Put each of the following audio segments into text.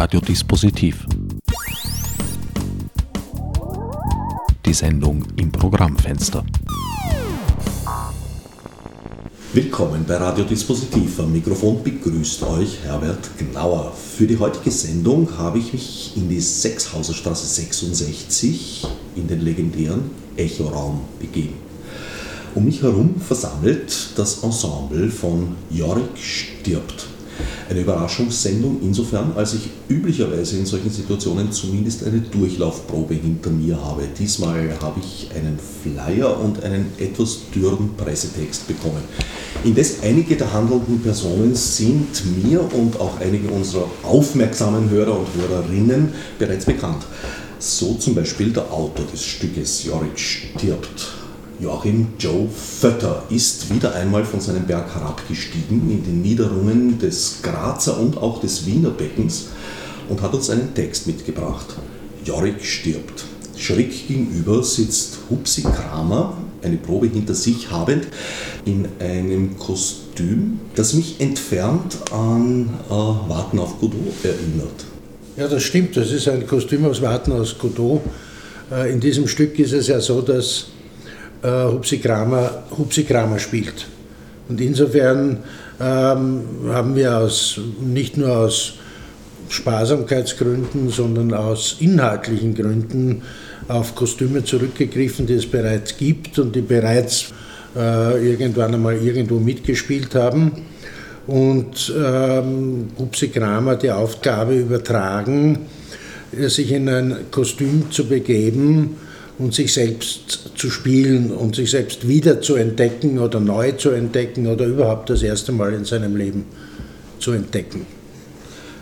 Radiodispositiv. Die Sendung im Programmfenster. Willkommen bei Radiodispositiv. Am Mikrofon begrüßt euch Herbert Gnauer. Für die heutige Sendung habe ich mich in die Sechshauserstraße 66 in den legendären Echoraum begeben. Um mich herum versammelt das Ensemble von Jorik stirbt eine Überraschungssendung insofern, als ich üblicherweise in solchen Situationen zumindest eine Durchlaufprobe hinter mir habe. Diesmal habe ich einen Flyer und einen etwas dürren Pressetext bekommen. Indes einige der handelnden Personen sind mir und auch einige unserer aufmerksamen Hörer und Hörerinnen bereits bekannt. So zum Beispiel der Autor des Stückes Jorik stirbt Joachim Joe Vötter ist wieder einmal von seinem Berg herabgestiegen in den Niederungen des Grazer und auch des Wiener Beckens und hat uns einen Text mitgebracht. Jorik stirbt. Schräg gegenüber sitzt Hupsi Kramer, eine Probe hinter sich habend, in einem Kostüm, das mich entfernt an äh, Warten auf Godot erinnert. Ja, das stimmt. Das ist ein Kostüm aus Warten aus Godot. Äh, in diesem Stück ist es ja so, dass äh, Hupsi, Kramer, Hupsi Kramer spielt. Und insofern ähm, haben wir aus, nicht nur aus Sparsamkeitsgründen, sondern aus inhaltlichen Gründen auf Kostüme zurückgegriffen, die es bereits gibt und die bereits äh, irgendwann einmal irgendwo mitgespielt haben. Und ähm, Hupsi Kramer die Aufgabe übertragen, sich in ein Kostüm zu begeben, und sich selbst zu spielen und sich selbst wieder zu entdecken oder neu zu entdecken oder überhaupt das erste Mal in seinem Leben zu entdecken.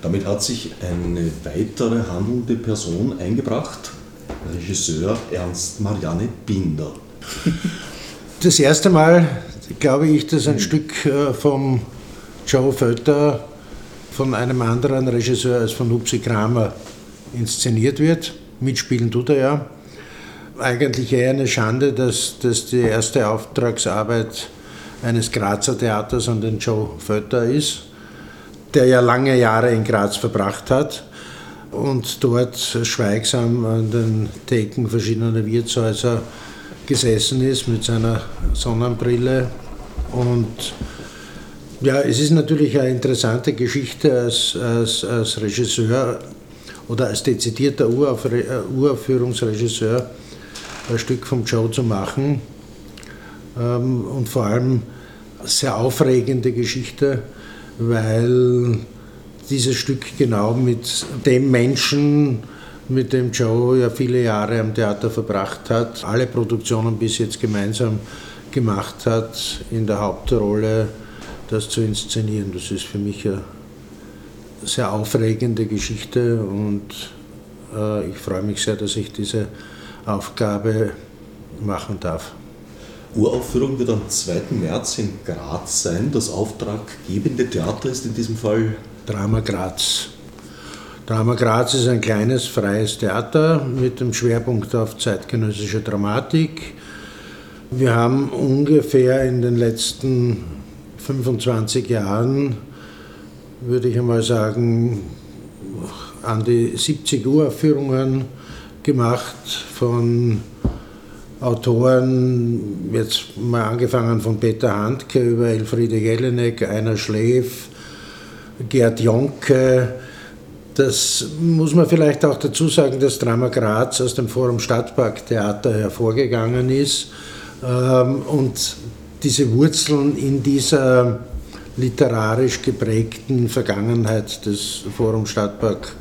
Damit hat sich eine weitere handelnde Person eingebracht, Regisseur Ernst Marianne Binder. Das erste Mal glaube ich, dass ein Stück äh, vom Joe Vötter von einem anderen Regisseur als von Hupsi Kramer inszeniert wird. Mitspielen tut er ja eigentlich eher eine Schande, dass das die erste Auftragsarbeit eines Grazer Theaters an den Joe Vötter ist, der ja lange Jahre in Graz verbracht hat und dort schweigsam an den Theken verschiedener Wirtshäuser gesessen ist mit seiner Sonnenbrille. Und ja, es ist natürlich eine interessante Geschichte als, als, als Regisseur oder als dezidierter Uraufführungsregisseur ein Stück vom Joe zu machen. Ähm, und vor allem sehr aufregende Geschichte, weil dieses Stück genau mit dem Menschen, mit dem Joe ja viele Jahre am Theater verbracht hat, alle Produktionen bis jetzt gemeinsam gemacht hat, in der Hauptrolle das zu inszenieren. Das ist für mich eine sehr aufregende Geschichte und äh, ich freue mich sehr, dass ich diese Aufgabe machen darf. Uraufführung wird am 2. März in Graz sein. Das auftraggebende Theater ist in diesem Fall Drama Graz. Drama Graz ist ein kleines freies Theater mit dem Schwerpunkt auf zeitgenössischer Dramatik. Wir haben ungefähr in den letzten 25 Jahren, würde ich einmal sagen, an die 70 Uraufführungen gemacht von Autoren, jetzt mal angefangen von Peter Handke über Elfriede Jelinek, Einer Schläf, Gerd Jonke. Das muss man vielleicht auch dazu sagen, dass Drama Graz aus dem Forum Stadtpark Theater hervorgegangen ist ähm, und diese Wurzeln in dieser literarisch geprägten Vergangenheit des Forum Stadtpark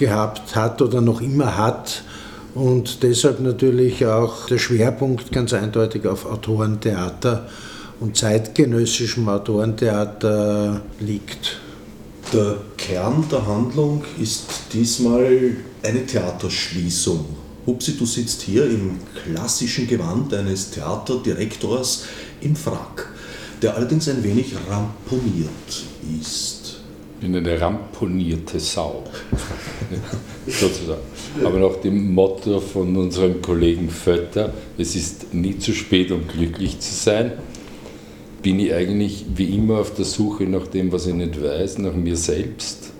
gehabt hat oder noch immer hat und deshalb natürlich auch der Schwerpunkt ganz eindeutig auf Autorentheater und zeitgenössischem Autorentheater liegt. Der Kern der Handlung ist diesmal eine Theaterschließung. Hupsi, du sitzt hier im klassischen Gewand eines Theaterdirektors im Frack, der allerdings ein wenig ramponiert ist bin eine ramponierte Sau, sozusagen. Aber nach dem Motto von unserem Kollegen Vötter, es ist nie zu spät, um glücklich zu sein, bin ich eigentlich wie immer auf der Suche nach dem, was ich nicht weiß, nach mir selbst.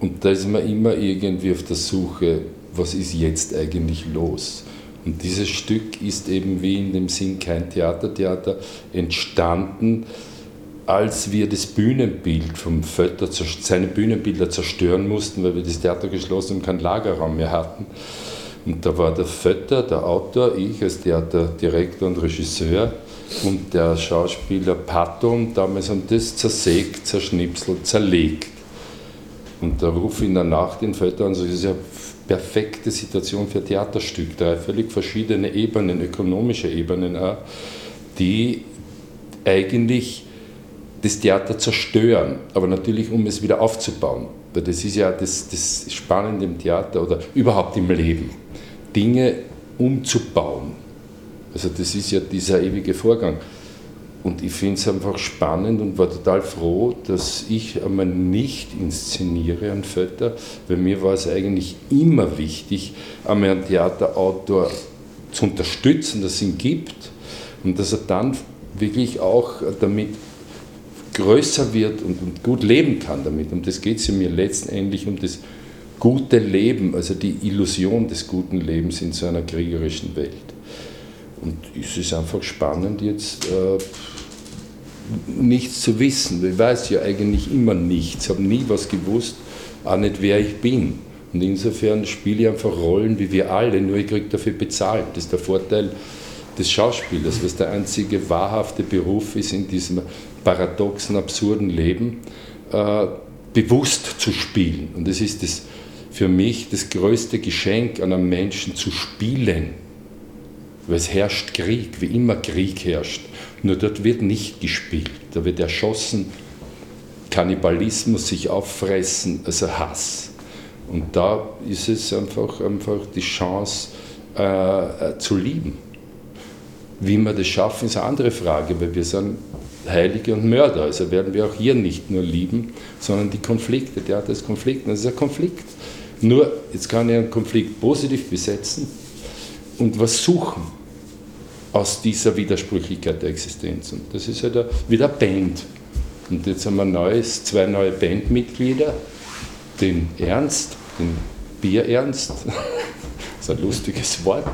Und da ist man immer irgendwie auf der Suche, was ist jetzt eigentlich los? Und dieses Stück ist eben wie in dem Sinn kein Theatertheater entstanden, als wir das Bühnenbild vom Vötter, seine Bühnenbilder zerstören mussten, weil wir das Theater geschlossen und keinen Lagerraum mehr hatten. Und da war der Vötter, der Autor, ich als Theaterdirektor und Regisseur und der Schauspieler Patton damals haben das zersägt, zerschnipselt, zerlegt. Und da rufe ich in der Nacht den Vötter an das ist ja perfekte Situation für ein Theaterstück. Drei völlig verschiedene Ebenen, ökonomische Ebenen auch, die eigentlich das Theater zerstören, aber natürlich um es wieder aufzubauen. Weil das ist ja das, das Spannende im Theater oder überhaupt im Leben. Dinge umzubauen. Also das ist ja dieser ewige Vorgang. Und ich finde es einfach spannend und war total froh, dass ich einmal nicht inszeniere an Vetter, weil mir war es eigentlich immer wichtig, einmal einen Theaterautor zu unterstützen, dass es ihn gibt und dass er dann wirklich auch damit größer wird und, und gut leben kann damit. Und das geht es mir letztendlich um das gute Leben, also die Illusion des guten Lebens in so einer kriegerischen Welt. Und es ist einfach spannend jetzt äh, nichts zu wissen. Ich weiß ja eigentlich immer nichts, habe nie was gewusst, auch nicht wer ich bin. Und insofern spiele ich einfach Rollen wie wir alle, nur ich kriege dafür bezahlt. Das ist der Vorteil des Schauspielers, was der einzige wahrhafte Beruf ist in diesem paradoxen, absurden Leben, äh, bewusst zu spielen. Und das ist das, für mich das größte Geschenk an einem Menschen zu spielen. Weil es herrscht Krieg, wie immer Krieg herrscht. Nur dort wird nicht gespielt, da wird erschossen, Kannibalismus, sich auffressen, also Hass. Und da ist es einfach, einfach die Chance äh, äh zu lieben. Wie wir das schaffen, ist eine andere Frage, weil wir sind Heilige und Mörder. Also werden wir auch hier nicht nur lieben, sondern die Konflikte, Theater ist Konflikt. Das ist ein Konflikt. Nur, jetzt kann ich einen Konflikt positiv besetzen und was suchen aus dieser Widersprüchlichkeit der Existenz. Und das ist halt wieder Band. Und jetzt haben wir neues, zwei neue Bandmitglieder, den Ernst, den Bierernst, das ist ein lustiges Wort,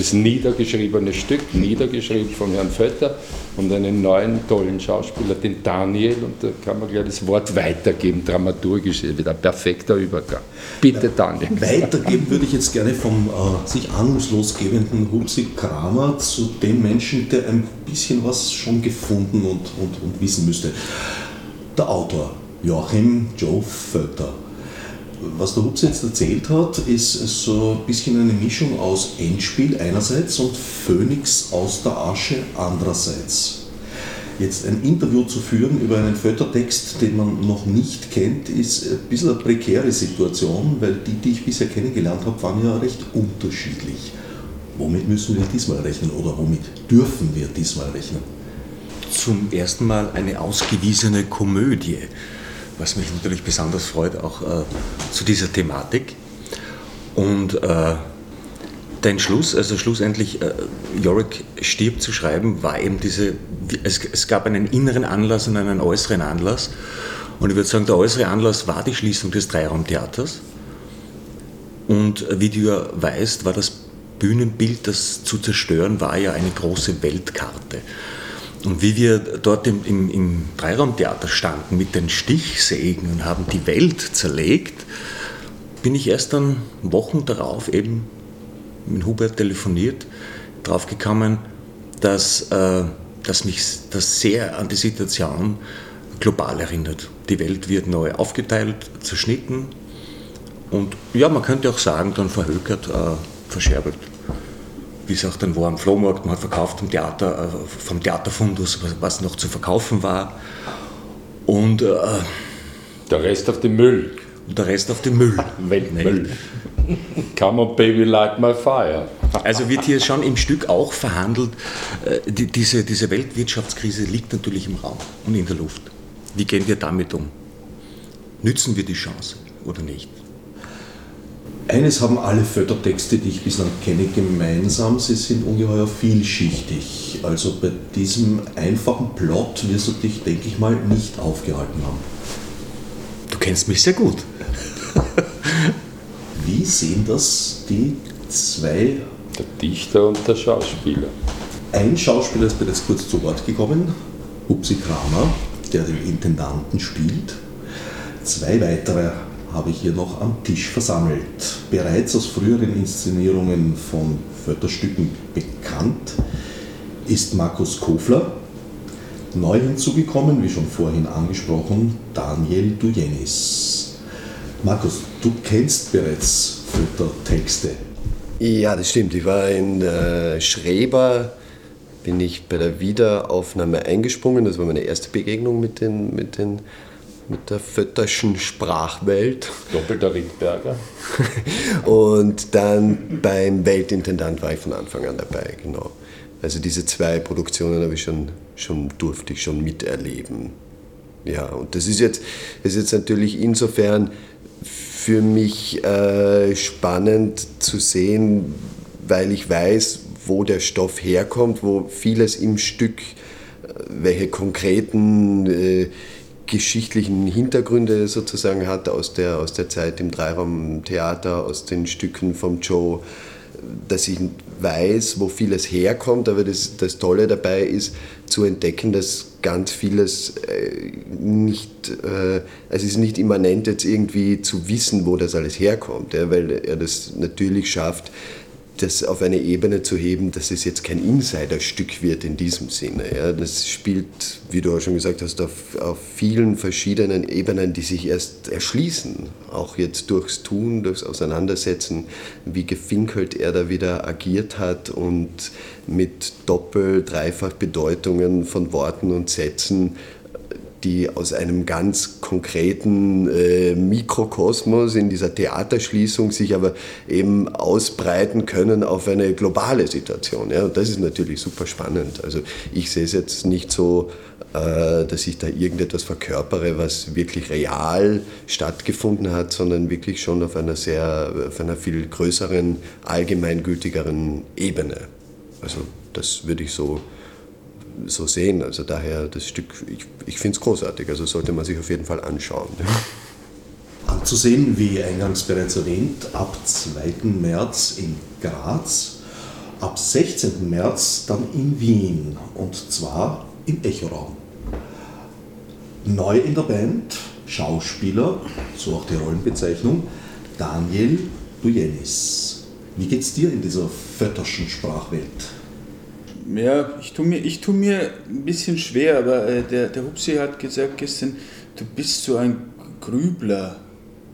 das niedergeschriebene Stück, niedergeschrieben von Herrn Vötter und einen neuen tollen Schauspieler, den Daniel. Und da kann man gleich das Wort weitergeben, dramaturgisch, wieder ein perfekter Übergang. Bitte, Daniel. Weitergeben würde ich jetzt gerne vom äh, sich ahnungslos gebenden Hupsi Kramer zu dem Menschen, der ein bisschen was schon gefunden und, und, und wissen müsste. Der Autor, Joachim Joe Vötter was der Hubs jetzt erzählt hat, ist so ein bisschen eine Mischung aus Endspiel einerseits und Phönix aus der Asche andererseits. Jetzt ein Interview zu führen über einen Föttertext, den man noch nicht kennt, ist ein bisschen eine prekäre Situation, weil die, die ich bisher kennengelernt habe, waren ja recht unterschiedlich. Womit müssen wir diesmal rechnen oder womit dürfen wir diesmal rechnen? Zum ersten Mal eine ausgewiesene Komödie was mich natürlich besonders freut, auch äh, zu dieser Thematik. Und äh, der Entschluss, also schlussendlich äh, Yorick stirbt zu schreiben, war eben diese, es, es, gab einen inneren Anlass und einen äußeren Anlass. Und ich würde sagen, der äußere Anlass war die Schließung des Dreiraumtheaters. Und wie du ja weißt, war das Bühnenbild, das zu zerstören, war ja eine große Weltkarte. Und wie wir dort im, im, im Dreiraumtheater standen mit den Stichsägen und haben die Welt zerlegt, bin ich erst dann Wochen darauf eben mit Hubert telefoniert, draufgekommen, dass, äh, dass mich das sehr an die Situation global erinnert. Die Welt wird neu aufgeteilt, zerschnitten und ja, man könnte auch sagen, dann verhökert, äh, verscherbelt es auch dann war am Flohmarkt, man hat verkauft vom Theater, äh, vom Theaterfundus, was noch zu verkaufen war. Und äh, der Rest auf den Müll. Und der Rest auf den Müll. Weltmüll. Come on, baby, light my fire. Also wird hier schon im Stück auch verhandelt, äh, die, diese, diese Weltwirtschaftskrise liegt natürlich im Raum und in der Luft. Wie gehen wir damit um? Nützen wir die Chance oder nicht? Eines haben alle Fördertexte, die ich bislang kenne, gemeinsam, sie sind ungeheuer vielschichtig. Also bei diesem einfachen Plot wirst du dich, denke ich mal, nicht aufgehalten haben. Du kennst mich sehr gut. Wie sehen das die zwei? Der Dichter und der Schauspieler. Ein Schauspieler ist bereits kurz zu Wort gekommen, Hupsi Kramer, der den Intendanten spielt. Zwei weitere habe ich hier noch am Tisch versammelt. Bereits aus früheren Inszenierungen von Förderstücken bekannt ist Markus Kofler. Neu hinzugekommen, wie schon vorhin angesprochen, Daniel Dujenis. Markus, du kennst bereits Fördertexte. Ja, das stimmt. Ich war in äh, Schreber, bin ich bei der Wiederaufnahme eingesprungen. Das war meine erste Begegnung mit den, mit den mit der Fötterschen Sprachwelt. Doppelter Rittberger. Und dann beim Weltintendant war ich von Anfang an dabei, genau. Also diese zwei Produktionen habe ich schon, schon durfte ich schon miterleben. Ja, und das ist jetzt, ist jetzt natürlich insofern für mich äh, spannend zu sehen, weil ich weiß, wo der Stoff herkommt, wo vieles im Stück, äh, welche konkreten äh, geschichtlichen Hintergründe sozusagen hat aus der, aus der Zeit im Dreiraumtheater, aus den Stücken vom Joe, dass ich weiß, wo vieles herkommt, aber das, das Tolle dabei ist, zu entdecken, dass ganz vieles äh, nicht, äh, es ist nicht immanent jetzt irgendwie zu wissen, wo das alles herkommt, ja, weil er das natürlich schafft, das auf eine Ebene zu heben, dass es jetzt kein Insiderstück wird in diesem Sinne. Ja. Das spielt, wie du auch schon gesagt hast, auf, auf vielen verschiedenen Ebenen, die sich erst erschließen. Auch jetzt durchs Tun, durchs Auseinandersetzen, wie gefinkelt er da wieder agiert hat und mit Doppel-, Dreifach Bedeutungen von Worten und Sätzen die aus einem ganz konkreten äh, Mikrokosmos in dieser Theaterschließung sich aber eben ausbreiten können auf eine globale Situation. Ja? Und das ist natürlich super spannend. Also ich sehe es jetzt nicht so, äh, dass ich da irgendetwas verkörpere, was wirklich real stattgefunden hat, sondern wirklich schon auf einer sehr, auf einer viel größeren, allgemeingültigeren Ebene. Also das würde ich so so sehen. Also daher das Stück, ich, ich finde es großartig, also sollte man sich auf jeden Fall anschauen. Anzusehen, wie eingangs bereits erwähnt, ab 2. März in Graz, ab 16. März dann in Wien und zwar im Echoraum. Neu in der Band, Schauspieler, so auch die Rollenbezeichnung, Daniel Dujenis. Wie geht's dir in dieser Fötterschen Sprachwelt? Ja, ich tue mir, ich tu mir ein bisschen schwer, aber äh, der, der Hupsi hat gesagt gestern, du bist so ein Grübler.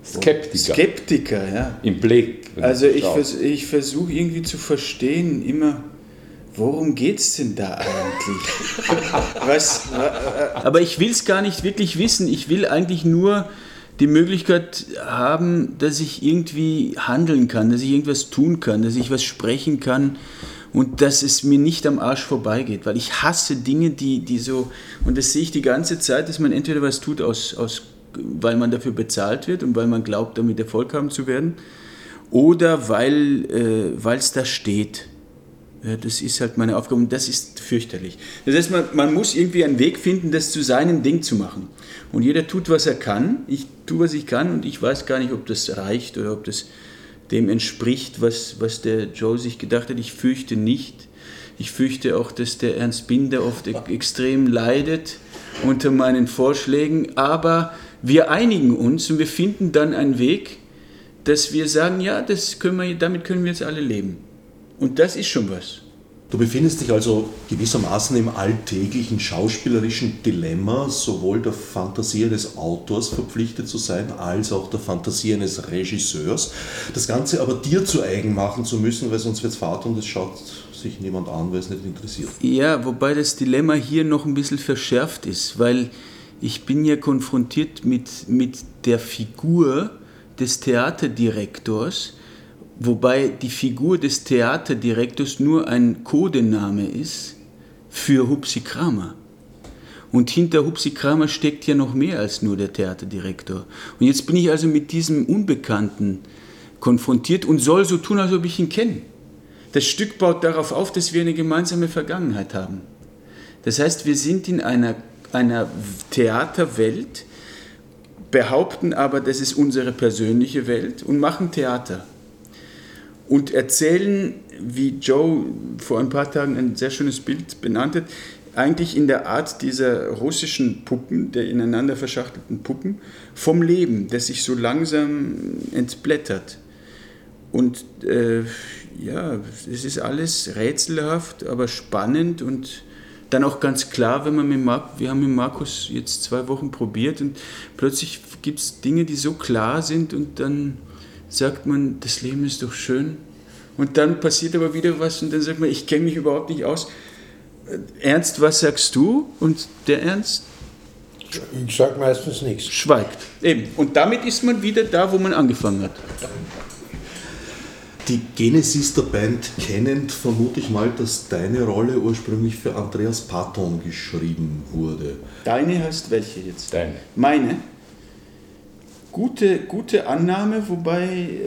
Skeptiker. Skeptiker, ja. Im Blick. Also ich, vers ich versuche irgendwie zu verstehen, immer, worum geht es denn da eigentlich? Was, aber ich will es gar nicht wirklich wissen. Ich will eigentlich nur die Möglichkeit haben, dass ich irgendwie handeln kann, dass ich irgendwas tun kann, dass ich was sprechen kann und dass es mir nicht am Arsch vorbeigeht, weil ich hasse Dinge, die, die so, und das sehe ich die ganze Zeit, dass man entweder was tut, aus, aus, weil man dafür bezahlt wird und weil man glaubt, damit Erfolg haben zu werden, oder weil äh, es da steht. Ja, das ist halt meine Aufgabe und das ist fürchterlich. Das heißt, man, man muss irgendwie einen Weg finden, das zu seinem Ding zu machen. Und jeder tut, was er kann. Ich tue, was ich kann und ich weiß gar nicht, ob das reicht oder ob das dem entspricht, was, was der Joe sich gedacht hat. Ich fürchte nicht. Ich fürchte auch, dass der Ernst Binder oft extrem leidet unter meinen Vorschlägen. Aber wir einigen uns und wir finden dann einen Weg, dass wir sagen, ja, das können wir, damit können wir jetzt alle leben. Und das ist schon was. Du befindest dich also gewissermaßen im alltäglichen schauspielerischen Dilemma, sowohl der Fantasie eines Autors verpflichtet zu sein, als auch der Fantasie eines Regisseurs. Das Ganze aber dir zu eigen machen zu müssen, weil sonst wird es Fahrt und es schaut sich niemand an, weil es nicht interessiert. Ja, wobei das Dilemma hier noch ein bisschen verschärft ist, weil ich bin ja konfrontiert mit, mit der Figur des Theaterdirektors, wobei die Figur des Theaterdirektors nur ein Codename ist für Hupsi Kramer. Und hinter Hupsi Kramer steckt ja noch mehr als nur der Theaterdirektor. Und jetzt bin ich also mit diesem Unbekannten konfrontiert und soll so tun, als ob ich ihn kenne. Das Stück baut darauf auf, dass wir eine gemeinsame Vergangenheit haben. Das heißt, wir sind in einer, einer Theaterwelt, behaupten aber, das ist unsere persönliche Welt und machen Theater. Und erzählen, wie Joe vor ein paar Tagen ein sehr schönes Bild benannt hat, eigentlich in der Art dieser russischen Puppen, der ineinander verschachtelten Puppen, vom Leben, das sich so langsam entblättert. Und äh, ja, es ist alles rätselhaft, aber spannend und dann auch ganz klar, wenn man mit Marc, wir haben mit Markus jetzt zwei Wochen probiert und plötzlich gibt es Dinge, die so klar sind und dann sagt man, das Leben ist doch schön. Und dann passiert aber wieder was und dann sagt man, ich kenne mich überhaupt nicht aus. Ernst, was sagst du? Und der Ernst? Ich sage meistens nichts. Schweigt. Eben. Und damit ist man wieder da, wo man angefangen hat. Die Genesis der Band kennend, vermute ich mal, dass deine Rolle ursprünglich für Andreas Patton geschrieben wurde. Deine heißt welche jetzt? Deine. Meine. Gute, gute Annahme, wobei äh,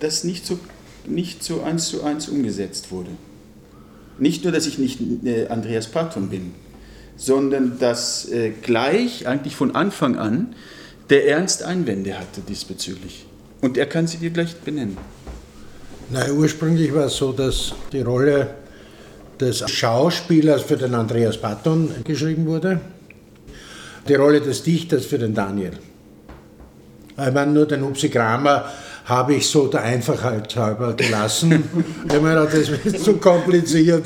das nicht so, nicht so eins zu eins umgesetzt wurde. Nicht nur, dass ich nicht äh, Andreas Patton bin, sondern dass äh, gleich, eigentlich von Anfang an, der Ernst Einwände hatte diesbezüglich. Und er kann sie dir gleich benennen. Nein, ursprünglich war es so, dass die Rolle des Schauspielers für den Andreas Patton geschrieben wurde, die Rolle des Dichters für den Daniel. Ich meine, nur den Upsi Kramer habe ich so der Einfachheit halber gelassen. ich meine, das ist zu kompliziert,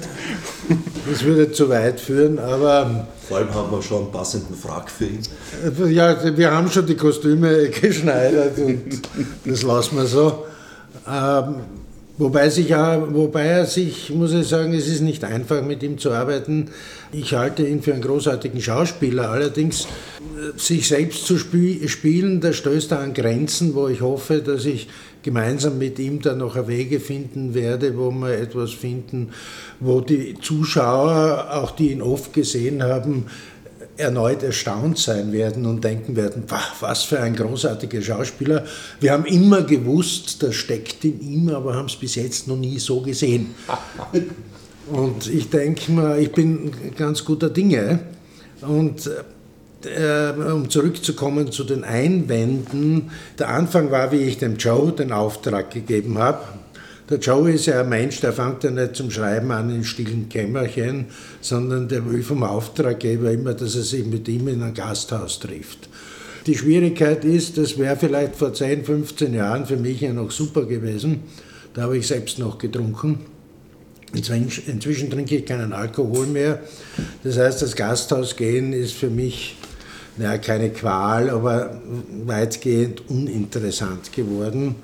das würde zu weit führen, aber... Vor allem haben wir schon einen passenden Frag für ihn. Ja, wir haben schon die Kostüme geschneidert und das lassen wir so. Wobei, sich wobei er sich, muss ich sagen, es ist nicht einfach mit ihm zu arbeiten. Ich halte ihn für einen großartigen Schauspieler. Allerdings äh, sich selbst zu spielen, da stößt er an Grenzen, wo ich hoffe, dass ich gemeinsam mit ihm dann noch Wege finden werde, wo wir etwas finden, wo die Zuschauer, auch die ihn oft gesehen haben, erneut erstaunt sein werden und denken werden, was für ein großartiger Schauspieler. Wir haben immer gewusst, das steckt in ihm, aber haben es bis jetzt noch nie so gesehen. Und ich denke mal, ich bin ganz guter Dinge. Und äh, um zurückzukommen zu den Einwänden, der Anfang war, wie ich dem Joe den Auftrag gegeben habe, der Joe ist ja ein Mensch, der fängt ja nicht zum Schreiben an in stillen Kämmerchen, sondern der will vom Auftraggeber immer, dass er sich mit ihm in ein Gasthaus trifft. Die Schwierigkeit ist, das wäre vielleicht vor 10, 15 Jahren für mich ja noch super gewesen. Da habe ich selbst noch getrunken. Inzwischen, trinke ich keinen Alkohol mehr. Das heißt, das Gasthaus gehen ist für mich naja, keine Qual, aber weitgehend uninteressant geworden.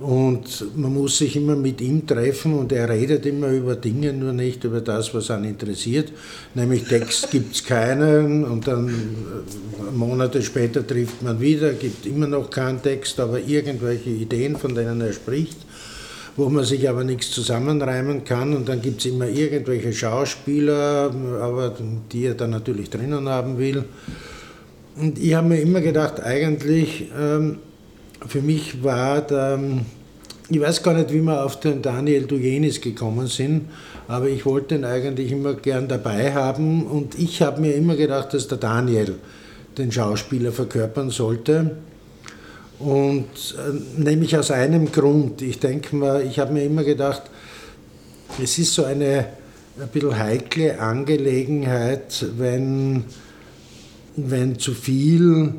Und man muss sich immer mit ihm treffen und er redet immer über Dinge, nur nicht über das, was ihn interessiert. Nämlich Text gibt es keinen und dann äh, Monate später trifft man wieder, gibt immer noch keinen Text, aber irgendwelche Ideen, von denen er spricht, wo man sich aber nichts zusammenreimen kann. Und dann gibt es immer irgendwelche Schauspieler, aber die er dann natürlich drinnen haben will. Und ich habe mir immer gedacht, eigentlich, ähm, für mich war der, ich weiß gar nicht, wie wir auf den Daniel Dujenis gekommen sind, aber ich wollte ihn eigentlich immer gern dabei haben und ich habe mir immer gedacht, dass der Daniel den Schauspieler verkörpern sollte. Und äh, nämlich aus einem Grund. Ich denke mal, ich habe mir immer gedacht, es ist so eine ein bisschen heikle Angelegenheit, wenn, wenn zu viel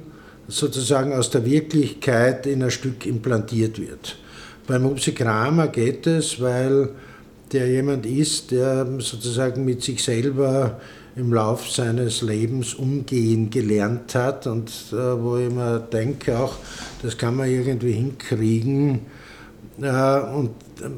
sozusagen aus der Wirklichkeit in ein Stück implantiert wird. Beim Mopsi Kramer geht es, weil der jemand ist, der sozusagen mit sich selber im Lauf seines Lebens umgehen gelernt hat und äh, wo ich mir denke auch, das kann man irgendwie hinkriegen. Äh, und äh,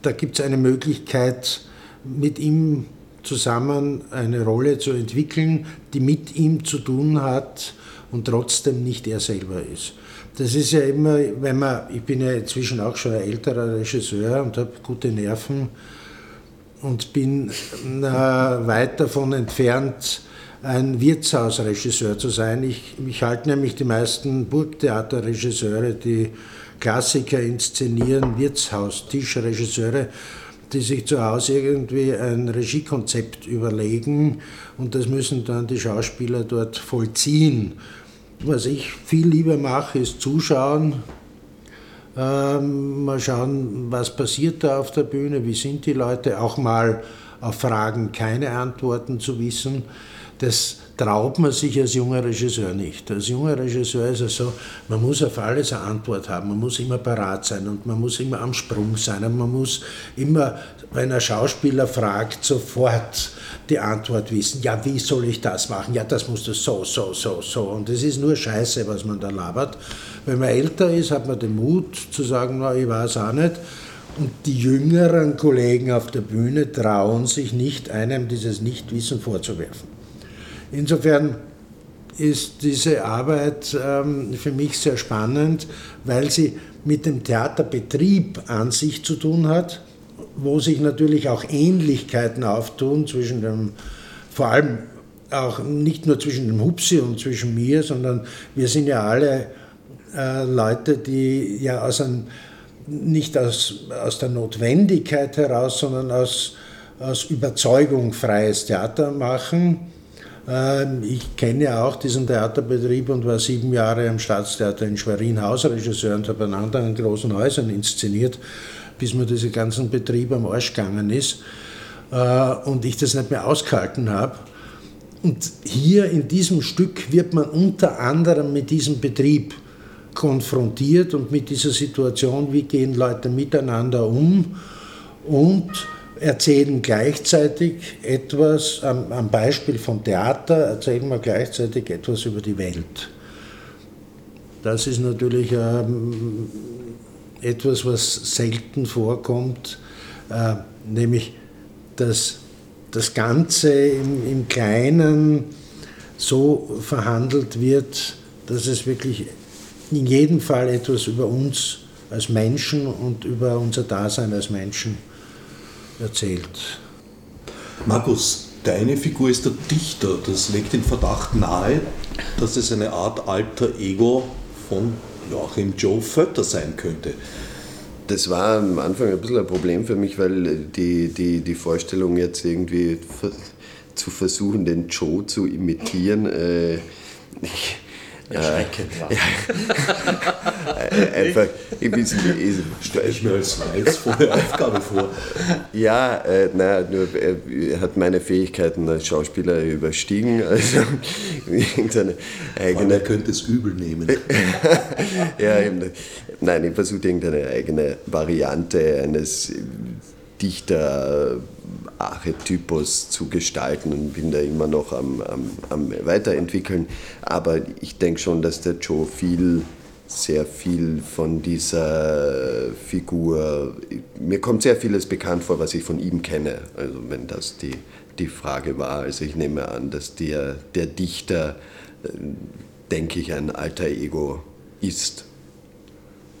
da gibt es eine Möglichkeit, mit ihm zusammen eine Rolle zu entwickeln, die mit ihm zu tun hat, und trotzdem nicht er selber ist. Das ist ja immer, wenn man, ich bin ja inzwischen auch schon ein älterer Regisseur und habe gute Nerven und bin äh, weit davon entfernt, ein Wirtshausregisseur zu sein. Ich, ich halte nämlich die meisten Burgtheaterregisseure, die Klassiker inszenieren, Wirtshaustischregisseure, die sich zu Hause irgendwie ein Regiekonzept überlegen und das müssen dann die Schauspieler dort vollziehen. Was ich viel lieber mache, ist zuschauen, ähm, mal schauen, was passiert da auf der Bühne, wie sind die Leute, auch mal auf Fragen keine Antworten zu wissen. Das traut man sich als junger Regisseur nicht. Als junger Regisseur ist es so, man muss auf alles eine Antwort haben, man muss immer parat sein und man muss immer am Sprung sein und man muss immer, wenn ein Schauspieler fragt, sofort die Antwort wissen. Ja, wie soll ich das machen? Ja, das muss das so, so, so, so. Und es ist nur Scheiße, was man da labert. Wenn man älter ist, hat man den Mut zu sagen, na, ich weiß auch nicht. Und die jüngeren Kollegen auf der Bühne trauen sich nicht, einem dieses Nichtwissen vorzuwerfen. Insofern ist diese Arbeit ähm, für mich sehr spannend, weil sie mit dem Theaterbetrieb an sich zu tun hat, wo sich natürlich auch Ähnlichkeiten auftun zwischen dem, vor allem auch nicht nur zwischen dem Hupsi und zwischen mir, sondern wir sind ja alle äh, Leute, die ja aus einem, nicht aus, aus der Notwendigkeit heraus, sondern aus, aus Überzeugung freies Theater machen ich kenne ja auch diesen Theaterbetrieb und war sieben Jahre am Staatstheater in Schwerin Hausregisseur und habe an anderen großen Häusern inszeniert, bis mir dieser ganzen Betrieb am Arsch gegangen ist äh, und ich das nicht mehr ausgehalten habe. Und hier in diesem Stück wird man unter anderem mit diesem Betrieb konfrontiert und mit dieser Situation, wie gehen Leute miteinander um und erzählen gleichzeitig etwas, am, am Beispiel von Theater erzählen wir gleichzeitig etwas über die Welt. Das ist natürlich ähm, etwas, was selten vorkommt, äh, nämlich dass das Ganze im, im Kleinen so verhandelt wird, dass es wirklich in jedem Fall etwas über uns als Menschen und über unser Dasein als Menschen erzählt. Markus, deine Figur ist der Dichter. Das legt den Verdacht nahe, dass es eine Art alter Ego von Joachim Joe Vötter sein könnte. Das war am Anfang ein bisschen ein Problem für mich, weil die, die, die Vorstellung jetzt irgendwie zu versuchen, den Joe zu imitieren, äh, ich, Erschreckend, äh, ja. Einfach, ich stelle ich mir als reizvolle Aufgabe vor. Ja, äh, naja, nur er hat meine Fähigkeiten als Schauspieler überstiegen. Also irgendeine eigene. Er könnte es übel nehmen. ja, eben, nein, ich versuche irgendeine eigene Variante eines Dichter Archetypus zu gestalten und bin da immer noch am, am, am Weiterentwickeln. Aber ich denke schon, dass der Joe viel, sehr viel von dieser Figur, mir kommt sehr vieles bekannt vor, was ich von ihm kenne. Also wenn das die, die Frage war. Also ich nehme an, dass der, der Dichter, äh, denke ich, ein alter Ego ist.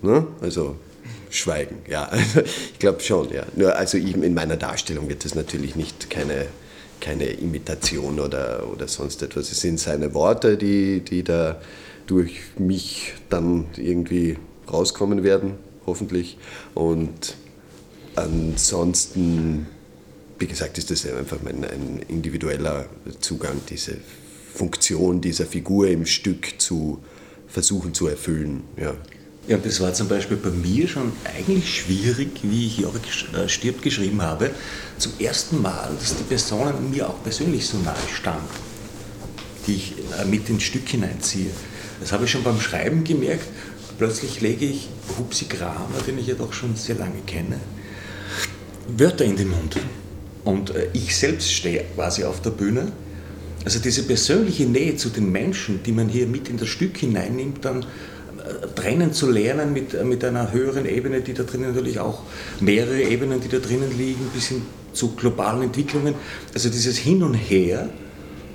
Ne? Also Schweigen, ja. Also ich glaube schon, ja. Nur also in meiner Darstellung wird es natürlich nicht keine, keine Imitation oder, oder sonst etwas. Es sind seine Worte, die, die da durch mich dann irgendwie rauskommen werden, hoffentlich. Und ansonsten, wie gesagt, ist das einfach ein, ein individueller Zugang, diese Funktion dieser Figur im Stück zu versuchen zu erfüllen. Ja. Ja, das war zum Beispiel bei mir schon eigentlich schwierig, wie ich Jörg äh, stirbt geschrieben habe, zum ersten Mal, dass die Personen mir auch persönlich so nahe standen, die ich äh, mit ins Stück hineinziehe. Das habe ich schon beim Schreiben gemerkt. Plötzlich lege ich Hupsi Kramer, den ich ja doch schon sehr lange kenne, Wörter in den Mund. Und äh, ich selbst stehe quasi auf der Bühne. Also diese persönliche Nähe zu den Menschen, die man hier mit in das Stück hineinnimmt, dann trennen zu lernen mit, mit einer höheren Ebene, die da drinnen natürlich auch mehrere Ebenen, die da drinnen liegen, bis hin zu globalen Entwicklungen. Also dieses Hin und Her,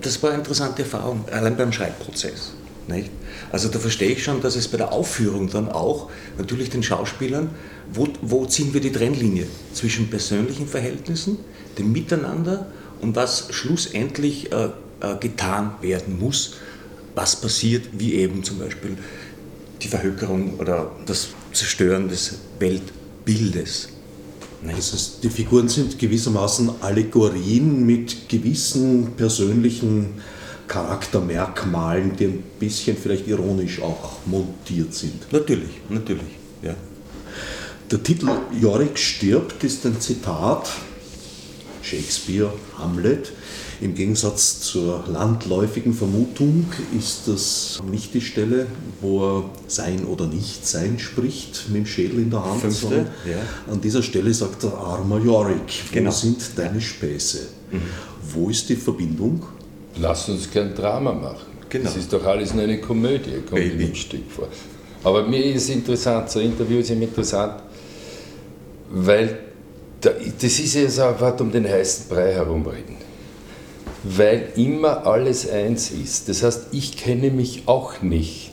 das war eine interessante Erfahrung, allein beim Schreibprozess. Nicht? Also da verstehe ich schon, dass es bei der Aufführung dann auch natürlich den Schauspielern, wo, wo ziehen wir die Trennlinie zwischen persönlichen Verhältnissen, dem Miteinander und was schlussendlich äh, äh, getan werden muss, was passiert, wie eben zum Beispiel die Verhökerung oder das Zerstören des Weltbildes. Das heißt, die Figuren sind gewissermaßen Allegorien mit gewissen persönlichen Charaktermerkmalen, die ein bisschen vielleicht ironisch auch montiert sind. Natürlich, natürlich, ja. Der Titel Jorik stirbt ist ein Zitat, Shakespeare, Hamlet. Im Gegensatz zur landläufigen Vermutung ist das nicht die Stelle, wo er sein oder nicht sein spricht, mit dem Schädel in der Hand, Fünfte, sondern ja. an dieser Stelle sagt er armer Jorik, wo Genau. sind deine Späße? Wo ist die Verbindung? Lass uns kein Drama machen. Genau. Das ist doch alles nur eine Komödie, kommt in Baby. dem Stück vor. Aber mir ist interessant, so ein Interview ist ihm interessant, weil da, das ist ja so ein Wort um den heißen Brei herumreden. Weil immer alles eins ist. Das heißt, ich kenne mich auch nicht.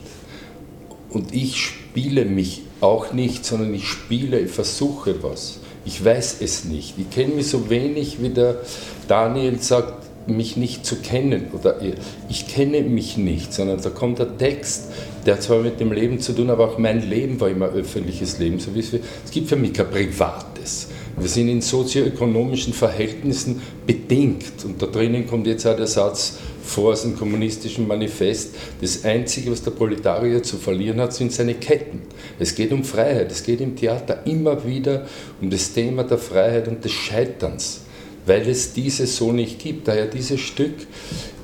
Und ich spiele mich auch nicht, sondern ich spiele, ich versuche was. Ich weiß es nicht. Ich kenne mich so wenig, wie der Daniel sagt, mich nicht zu kennen. Oder ich kenne mich nicht, sondern da kommt der Text, der hat zwar mit dem Leben zu tun, aber auch mein Leben war immer öffentliches Leben. So wie es, es gibt für mich kein Privates. Wir sind in sozioökonomischen Verhältnissen bedingt. Und da drinnen kommt jetzt auch der Satz vor aus dem kommunistischen Manifest, das Einzige, was der Proletarier zu verlieren hat, sind seine Ketten. Es geht um Freiheit, es geht im Theater immer wieder um das Thema der Freiheit und des Scheiterns, weil es diese so nicht gibt. Daher dieses Stück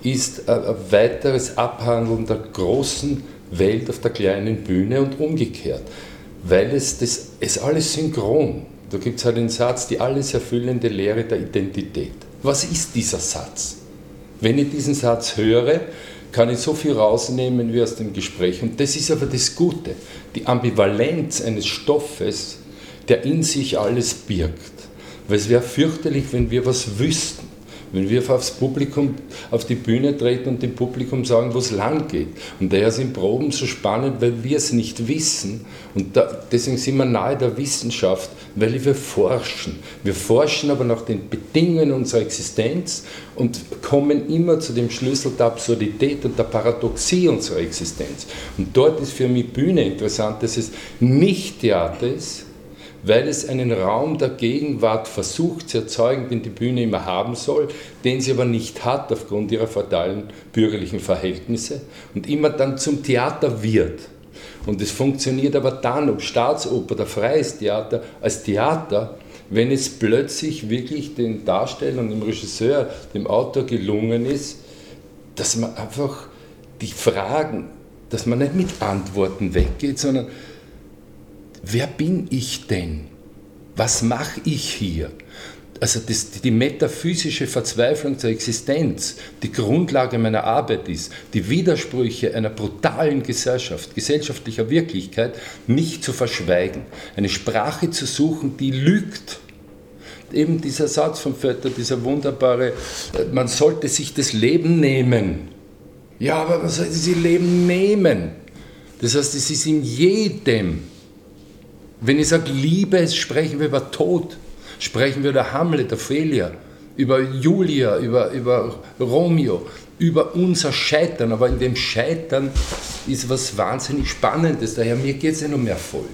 ist ein ein weiteres Abhandeln der großen Welt auf der kleinen Bühne und umgekehrt, weil es das ist alles synchron. Da gibt es halt den Satz, die alles erfüllende Lehre der Identität. Was ist dieser Satz? Wenn ich diesen Satz höre, kann ich so viel rausnehmen wie aus dem Gespräch. Und das ist aber das Gute, die Ambivalenz eines Stoffes, der in sich alles birgt. Weil es wäre fürchterlich, wenn wir was wüssten. Wenn wir aufs Publikum, auf die Bühne treten und dem Publikum sagen, wo es lang geht. Und daher sind Proben so spannend, weil wir es nicht wissen. Und da, deswegen sind wir nahe der Wissenschaft, weil wir forschen. Wir forschen aber nach den Bedingungen unserer Existenz und kommen immer zu dem Schlüssel der Absurdität und der Paradoxie unserer Existenz. Und dort ist für mich Bühne interessant, dass es nicht Theater ist, weil es einen Raum der Gegenwart versucht zu erzeugen, den die Bühne immer haben soll, den sie aber nicht hat aufgrund ihrer fatalen bürgerlichen Verhältnisse und immer dann zum Theater wird. Und es funktioniert aber dann, ob Staatsoper oder freies Theater, als Theater, wenn es plötzlich wirklich den Darstellern, dem Regisseur, dem Autor gelungen ist, dass man einfach die Fragen, dass man nicht mit Antworten weggeht, sondern wer bin ich denn? Was mache ich hier? Also das, die metaphysische Verzweiflung der Existenz, die Grundlage meiner Arbeit ist, die Widersprüche einer brutalen Gesellschaft, gesellschaftlicher Wirklichkeit nicht zu verschweigen, eine Sprache zu suchen, die lügt. Eben dieser Satz vom Vetter, dieser wunderbare, äh, man sollte sich das Leben nehmen. Ja, aber man sollte sich Leben nehmen. Das heißt, es ist in jedem. Wenn ich sage Liebe, sprechen wir über Tod, sprechen wir über Hamlet, Ophelia, über Julia, über, über Romeo, über unser Scheitern. Aber in dem Scheitern ist was wahnsinnig Spannendes. Daher, mir geht es nicht um Erfolg.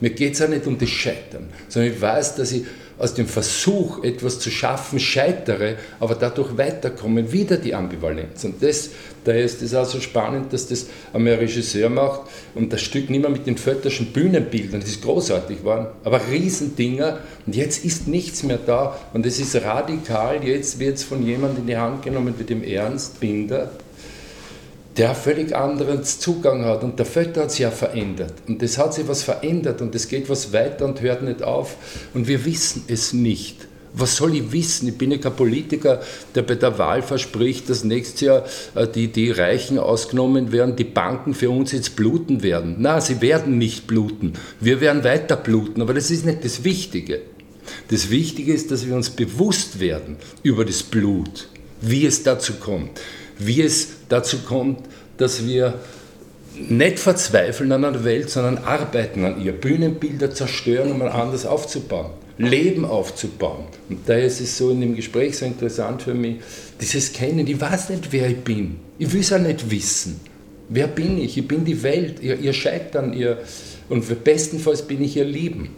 Mir geht es ja nicht um das Scheitern, sondern ich weiß, dass ich aus dem Versuch, etwas zu schaffen, scheitere, aber dadurch weiterkommen, wieder die Ambivalenz. Und das, daher ist es auch so spannend, dass das einmal ein Regisseur macht und das Stück nicht mehr mit den Fötterschen Bühnenbildern, das ist großartig geworden, aber Riesendinger. Und jetzt ist nichts mehr da. Und es ist radikal, jetzt wird es von jemandem in die Hand genommen wie dem Ernst Binder, der völlig anderen Zugang hat. Und der Vetter hat sich ja verändert. Und es hat sich was verändert und es geht was weiter und hört nicht auf. Und wir wissen es nicht. Was soll ich wissen? Ich bin ja kein Politiker, der bei der Wahl verspricht, dass nächstes Jahr äh, die, die Reichen ausgenommen werden, die Banken für uns jetzt bluten werden. Na, sie werden nicht bluten. Wir werden weiter bluten, aber das ist nicht das Wichtige. Das Wichtige ist, dass wir uns bewusst werden über das Blut, wie es dazu kommt wie es dazu kommt, dass wir nicht verzweifeln an einer Welt, sondern arbeiten an ihr. Bühnenbilder zerstören, um ein anderes aufzubauen. Leben aufzubauen. Und daher ist es so in dem Gespräch so interessant für mich, dieses Kennen. Ich weiß nicht, wer ich bin. Ich will es auch nicht wissen. Wer bin ich? Ich bin die Welt, ihr, ihr Scheitern, ihr, und bestenfalls bin ich ihr Lieben.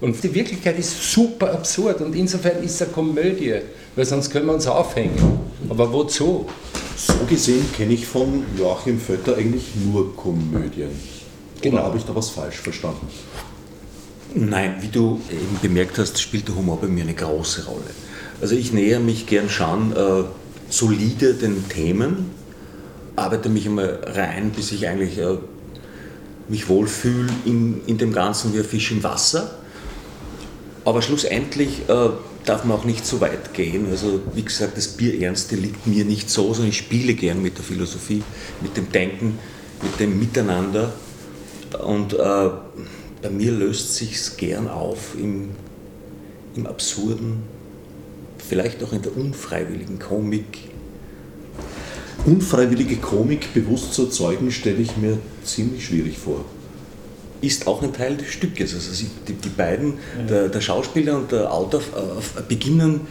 Und die Wirklichkeit ist super absurd und insofern ist es eine Komödie, weil sonst können wir uns aufhängen. Aber wozu? So gesehen kenne ich von Joachim Vötter eigentlich nur Komödien. Genau. Oder habe ich da was falsch verstanden? Nein, wie du eben bemerkt hast, spielt der Humor bei mir eine große Rolle. Also ich nähere mich gern schon äh, solide den Themen, arbeite mich einmal rein, bis ich eigentlich äh, mich wohlfühle in, in dem Ganzen wie ein Fisch im Wasser. Aber schlussendlich äh, darf man auch nicht so weit gehen. Also wie gesagt, das Bierernste liegt mir nicht so, sondern ich spiele gern mit der Philosophie, mit dem Denken, mit dem Miteinander. Und äh, bei mir löst sich gern auf im, im Absurden, vielleicht auch in der unfreiwilligen Komik. Unfreiwillige Komik bewusst zu erzeugen, stelle ich mir ziemlich schwierig vor. Ist auch ein Teil des Stückes. Also sie, die, die, beiden, ja. der, der, Schauspieler und der Autor, äh, beginnen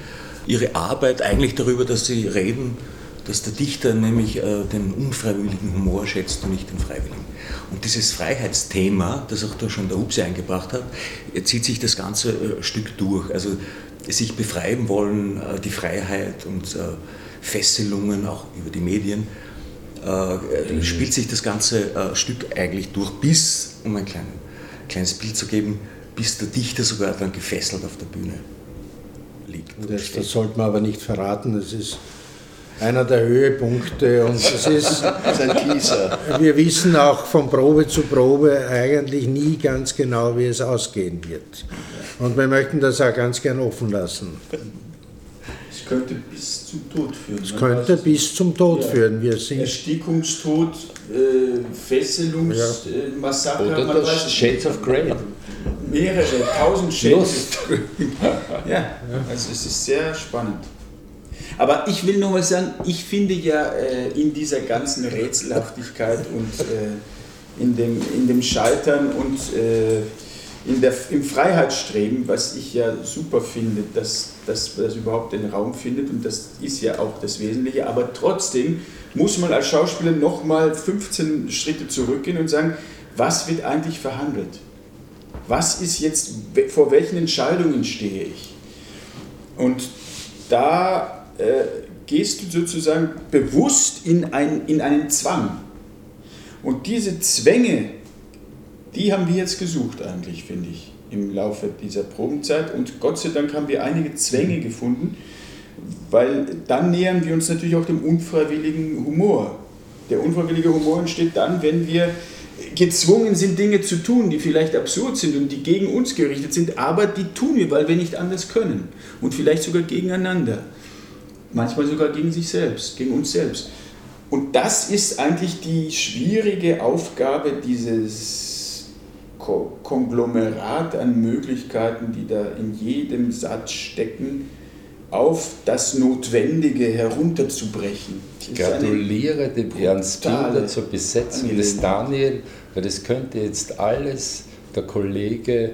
ihre Arbeit eigentlich darüber, dass sie reden, dass der Dichter nämlich äh, den unfreiwilligen Humor schätzt und nicht den freiwilligen. Und dieses Freiheitsthema, das auch da schon der Hupse eingebracht hat, zieht sich das ganze äh, Stück durch. Also sich befreien wollen, äh, die Freiheit und äh, Fesselungen auch über die Medien, mhm. spielt sich das ganze Stück eigentlich durch, bis, um ein klein, kleines Bild zu geben, bis der Dichter sogar dann gefesselt auf der Bühne liegt. Das, das sollte man aber nicht verraten, das ist einer der Höhepunkte und es ist. Wir wissen auch von Probe zu Probe eigentlich nie ganz genau, wie es ausgehen wird. Und wir möchten das auch ganz gern offen lassen. Es könnte bis zum Tod führen. Es könnte bis zum Tod ja. führen. Wir sind Erstickungstod, äh, Fesselungsmassaker. Ja. Äh, Oder das Shades of Grey. Mehrere, tausend Shades. ja, also es ist sehr spannend. Aber ich will nur mal sagen, ich finde ja äh, in dieser ganzen Rätselhaftigkeit und äh, in, dem, in dem Scheitern und äh, in der, im Freiheitsstreben, was ich ja super finde, dass, dass das überhaupt den Raum findet und das ist ja auch das Wesentliche, aber trotzdem muss man als Schauspieler nochmal 15 Schritte zurückgehen und sagen, was wird eigentlich verhandelt? Was ist jetzt, vor welchen Entscheidungen stehe ich? Und da äh, gehst du sozusagen bewusst in, ein, in einen Zwang. Und diese Zwänge, die haben wir jetzt gesucht eigentlich, finde ich, im Laufe dieser Probenzeit. Und Gott sei Dank haben wir einige Zwänge gefunden, weil dann nähern wir uns natürlich auch dem unfreiwilligen Humor. Der unfreiwillige Humor entsteht dann, wenn wir gezwungen sind, Dinge zu tun, die vielleicht absurd sind und die gegen uns gerichtet sind, aber die tun wir, weil wir nicht anders können und vielleicht sogar gegeneinander. Manchmal sogar gegen sich selbst, gegen uns selbst. Und das ist eigentlich die schwierige Aufgabe dieses Konglomerat an Möglichkeiten, die da in jedem Satz stecken, auf das Notwendige herunterzubrechen. Ich gratuliere dem Ernst Binder zur Besetzung des Daniel, weil das könnte jetzt alles der Kollege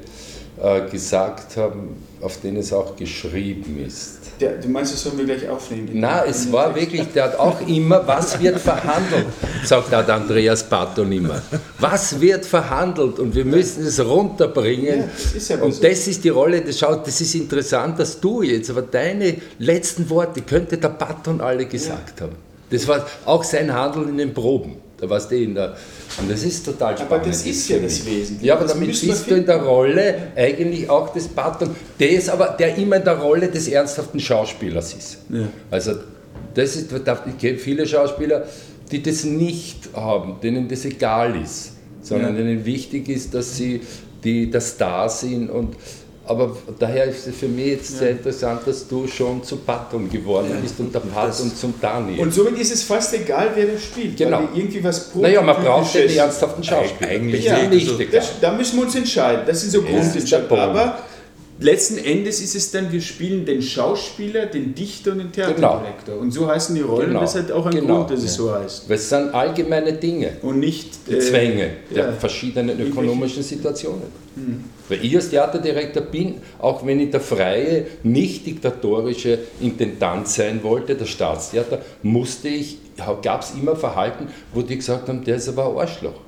gesagt haben, auf den es auch geschrieben ist. Der, du meinst, das sollen wir gleich aufnehmen? Nein, es war wirklich, der hat auch immer, was wird verhandelt, sagt auch Andreas Barton immer. Was wird verhandelt und wir müssen es runterbringen. Ja, das ja und so. das ist die Rolle, das, schaut, das ist interessant, dass du jetzt, aber deine letzten Worte könnte der Barton alle gesagt ja. haben. Das war auch sein Handeln in den Proben. Da warst du in der. Und das ist total spannend. Aber das ist ja das Wesentliche. Ja, aber damit bist du in der Rolle eigentlich auch des Patton, der ist aber, der immer in der Rolle des ernsthaften Schauspielers ist. Ja. Also, das ist, ich kenne viele Schauspieler, die das nicht haben, denen das egal ist, sondern ja. denen wichtig ist, dass sie die, der Star sind und aber daher ist es für mich jetzt ja. sehr interessant, dass du schon zu Patton geworden ja. bist und der Patton zum Daniel. Und somit ist es fast egal, wer das spielt. Genau. Weil irgendwie was Naja, man braucht ja die ernsthaften Schauspieler. Eigentlich ja, nicht. Also, das, da müssen wir uns entscheiden. Das sind so Grundentscheidungen. Aber letzten Endes ist es dann, wir spielen den Schauspieler, den Dichter und den Theaterdirektor. Genau. Und so heißen die Rollen. Genau. Das hat auch einen genau. Grund, dass es so heißt. Weil es sind allgemeine Dinge. Und nicht die Zwänge äh, der verschiedenen ökonomischen Situationen. Mhm. Weil ich als Theaterdirektor bin, auch wenn ich der freie, nicht diktatorische Intendant sein wollte, der Staatstheater, musste ich, gab es immer Verhalten, wo die gesagt haben, der ist aber ein Arschloch.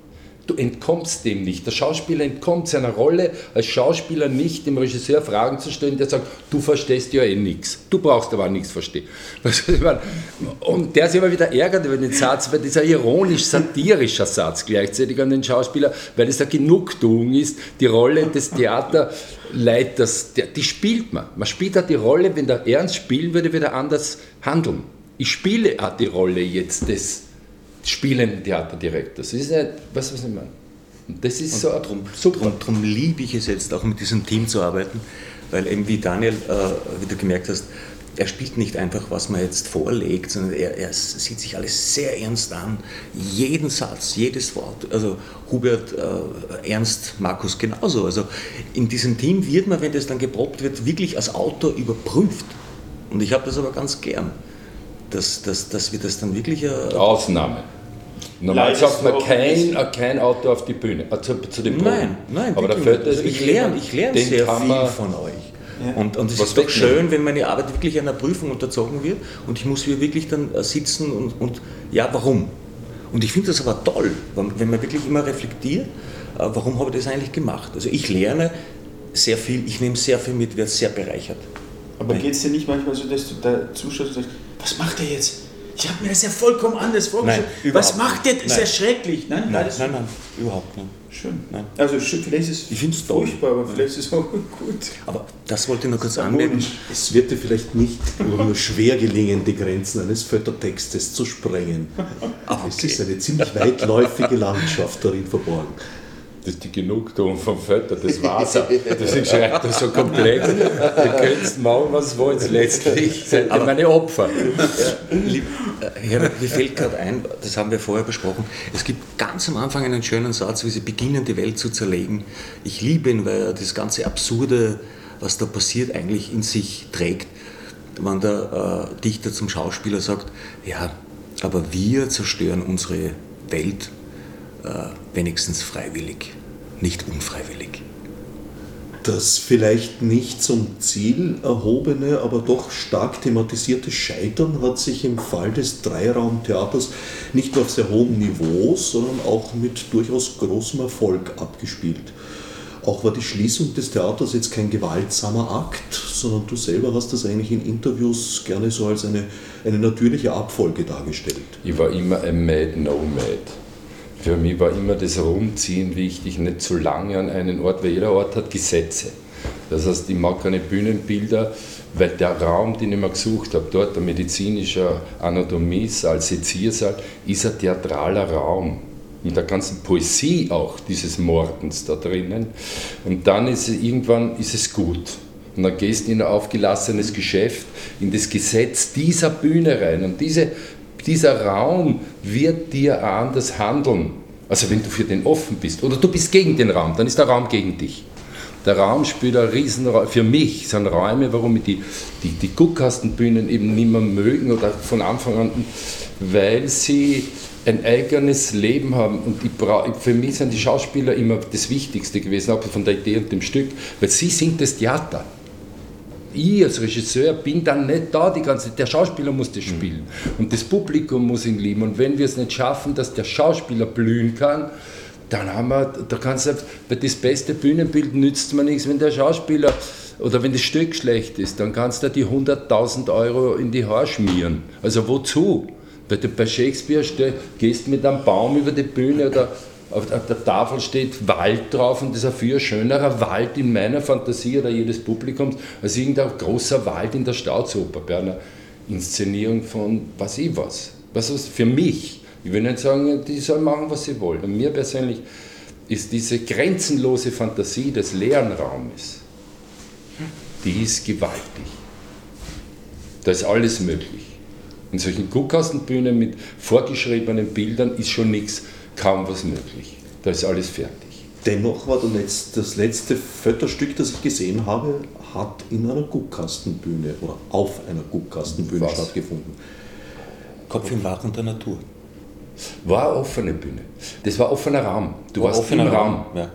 Du entkommst dem nicht. Der Schauspieler entkommt seiner Rolle als Schauspieler nicht, dem Regisseur Fragen zu stellen, der sagt, du verstehst ja eh nichts. Du brauchst aber nichts verstehen. Und der sich aber wieder ärgert über den Satz, weil dieser ironisch-satirischer Satz gleichzeitig an den Schauspieler, weil es eine Genugtuung ist, die Rolle des Theaterleiters, die spielt man. Man spielt auch die Rolle, wenn der ernst spielen würde, würde er anders handeln. Ich spiele auch die Rolle jetzt des spielenden Theaterdirektors. Das ist nicht, weißt du, was ich meine? Und das ist und so drum, super. Drum, drum liebe ich es jetzt auch mit diesem Team zu arbeiten, weil eben wie Daniel, äh, wie du gemerkt hast, er spielt nicht einfach, was man jetzt vorlegt, sondern er, er, sieht sich alles sehr ernst an. Jeden Satz, jedes Wort. Also Hubert äh, Ernst, Markus genauso. Also in diesem Team wird man, wenn das dann geprobt wird, wirklich als Autor überprüft. Und ich habe das aber ganz gern, dass, dass, dass wir das dann wirklich. Äh, Ausnahme. Normal sagt man kein, äh, kein Auto auf die Bühne, äh, zu, zu dem Punkt. Nein, nein, aber Viertel also ich lerne, ich lerne sehr viel von euch. Ja. Und, und es ist doch schön, wenn meine Arbeit wirklich einer Prüfung unterzogen wird und ich muss hier wirklich dann äh, sitzen und, und ja, warum? Und ich finde das aber toll, wenn man wirklich immer reflektiert, warum habe ich das eigentlich gemacht? Also ich lerne sehr viel, ich nehme sehr viel mit, werde sehr bereichert. Aber geht es dir nicht manchmal so, dass du da zuschaust und sagst, was macht er jetzt? Ich habe mir das ja vollkommen anders vorgestellt. Nein, Was macht der? Das ist ja schrecklich. Nein, nein, nein, nein, überhaupt nicht. Schön. Nein. Also vielleicht ist es ich furchtbar, aber vielleicht ist es auch gut. Aber das wollte ich noch kurz anmerken. Es wird dir vielleicht nicht nur schwer gelingen, die Grenzen eines Föttertextes zu sprengen. Aber okay. es ist eine ziemlich weitläufige Landschaft darin verborgen das ist die Genugtuung vom Vater, das war's. Deswegen schreibt er so komplex. Du könntest machen, was wollt, letztlich seid ihr meine Opfer. Lieb, äh, Herbert, mir fällt gerade ein, das haben wir vorher besprochen, es gibt ganz am Anfang einen schönen Satz, wie sie beginnen, die Welt zu zerlegen. Ich liebe ihn, weil er das ganze Absurde, was da passiert, eigentlich in sich trägt. Wenn der äh, Dichter zum Schauspieler sagt, ja, aber wir zerstören unsere Welt wenigstens freiwillig, nicht unfreiwillig. Das vielleicht nicht zum Ziel erhobene, aber doch stark thematisierte Scheitern hat sich im Fall des Dreiraumtheaters nicht nur auf sehr hohem Niveau, sondern auch mit durchaus großem Erfolg abgespielt. Auch war die Schließung des Theaters jetzt kein gewaltsamer Akt, sondern du selber hast das eigentlich in Interviews gerne so als eine, eine natürliche Abfolge dargestellt. Ich war immer ein Mad No Mad. Für mich war immer das Rumziehen wichtig, nicht zu lange an einen Ort, weil jeder Ort hat Gesetze. Das heißt, ich mag keine Bühnenbilder, weil der Raum, den ich mir gesucht habe, dort der medizinische Anatomiesaal, Seziersaal, ist ein theatraler Raum. Mit der ganzen Poesie auch dieses Mordens da drinnen. Und dann ist es, irgendwann ist es gut. Und dann gehst du in ein aufgelassenes Geschäft, in das Gesetz dieser Bühne rein. Und diese dieser Raum wird dir anders handeln. Also wenn du für den offen bist oder du bist gegen den Raum, dann ist der Raum gegen dich. Der Raum spielt eine Riesenrolle. Für mich sind Räume, warum die, die, die Guckkastenbühnen eben nicht mehr mögen oder von Anfang an, weil sie ein eigenes Leben haben. Und brauch, für mich sind die Schauspieler immer das Wichtigste gewesen, auch von der Idee und dem Stück, weil sie sind das Theater ich als Regisseur bin dann nicht da die ganze Zeit. Der Schauspieler muss das spielen und das Publikum muss ihn lieben. Und wenn wir es nicht schaffen, dass der Schauspieler blühen kann, dann haben wir, da kannst du, weil das beste Bühnenbild nützt man nichts, wenn der Schauspieler oder wenn das Stück schlecht ist, dann kannst du die 100.000 Euro in die Haare schmieren. Also wozu? Weil du bei Shakespeare steh, gehst mit einem Baum über die Bühne oder auf der Tafel steht Wald drauf und das ist ein viel schönerer Wald in meiner Fantasie oder jedes Publikums als irgendein großer Wald in der Staatsoper bei einer Inszenierung von was ich was. Was ist für mich? Ich will nicht sagen, die sollen machen, was sie wollen. Und mir persönlich ist diese grenzenlose Fantasie des leeren Raumes, die ist gewaltig. Da ist alles möglich. In solchen Guckkastenbühnen mit vorgeschriebenen Bildern ist schon nichts kaum was möglich. Da ist alles fertig. Dennoch war das letzte Fötterstück, das ich gesehen habe, hat in einer Guckkastenbühne oder auf einer Guckkastenbühne was? stattgefunden. Kopf im Wachen der Natur. War offene Bühne. Das war offener Raum. Du war warst im Raum. Raum. Ja.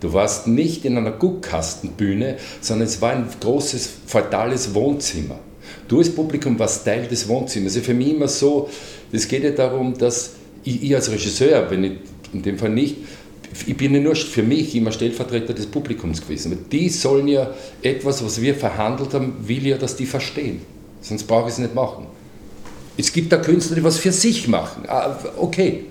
Du warst nicht in einer Guckkastenbühne, sondern es war ein großes, feudales Wohnzimmer. Du als Publikum warst Teil des Wohnzimmers. Also für mich immer so, es geht ja darum, dass ich, ich als Regisseur, wenn ich in dem Fall nicht, ich bin ja nur für mich immer Stellvertreter des Publikums gewesen. Die sollen ja etwas, was wir verhandelt haben, will ja, dass die verstehen. Sonst brauche ich es nicht machen. Es gibt da Künstler, die was für sich machen. Ah, okay,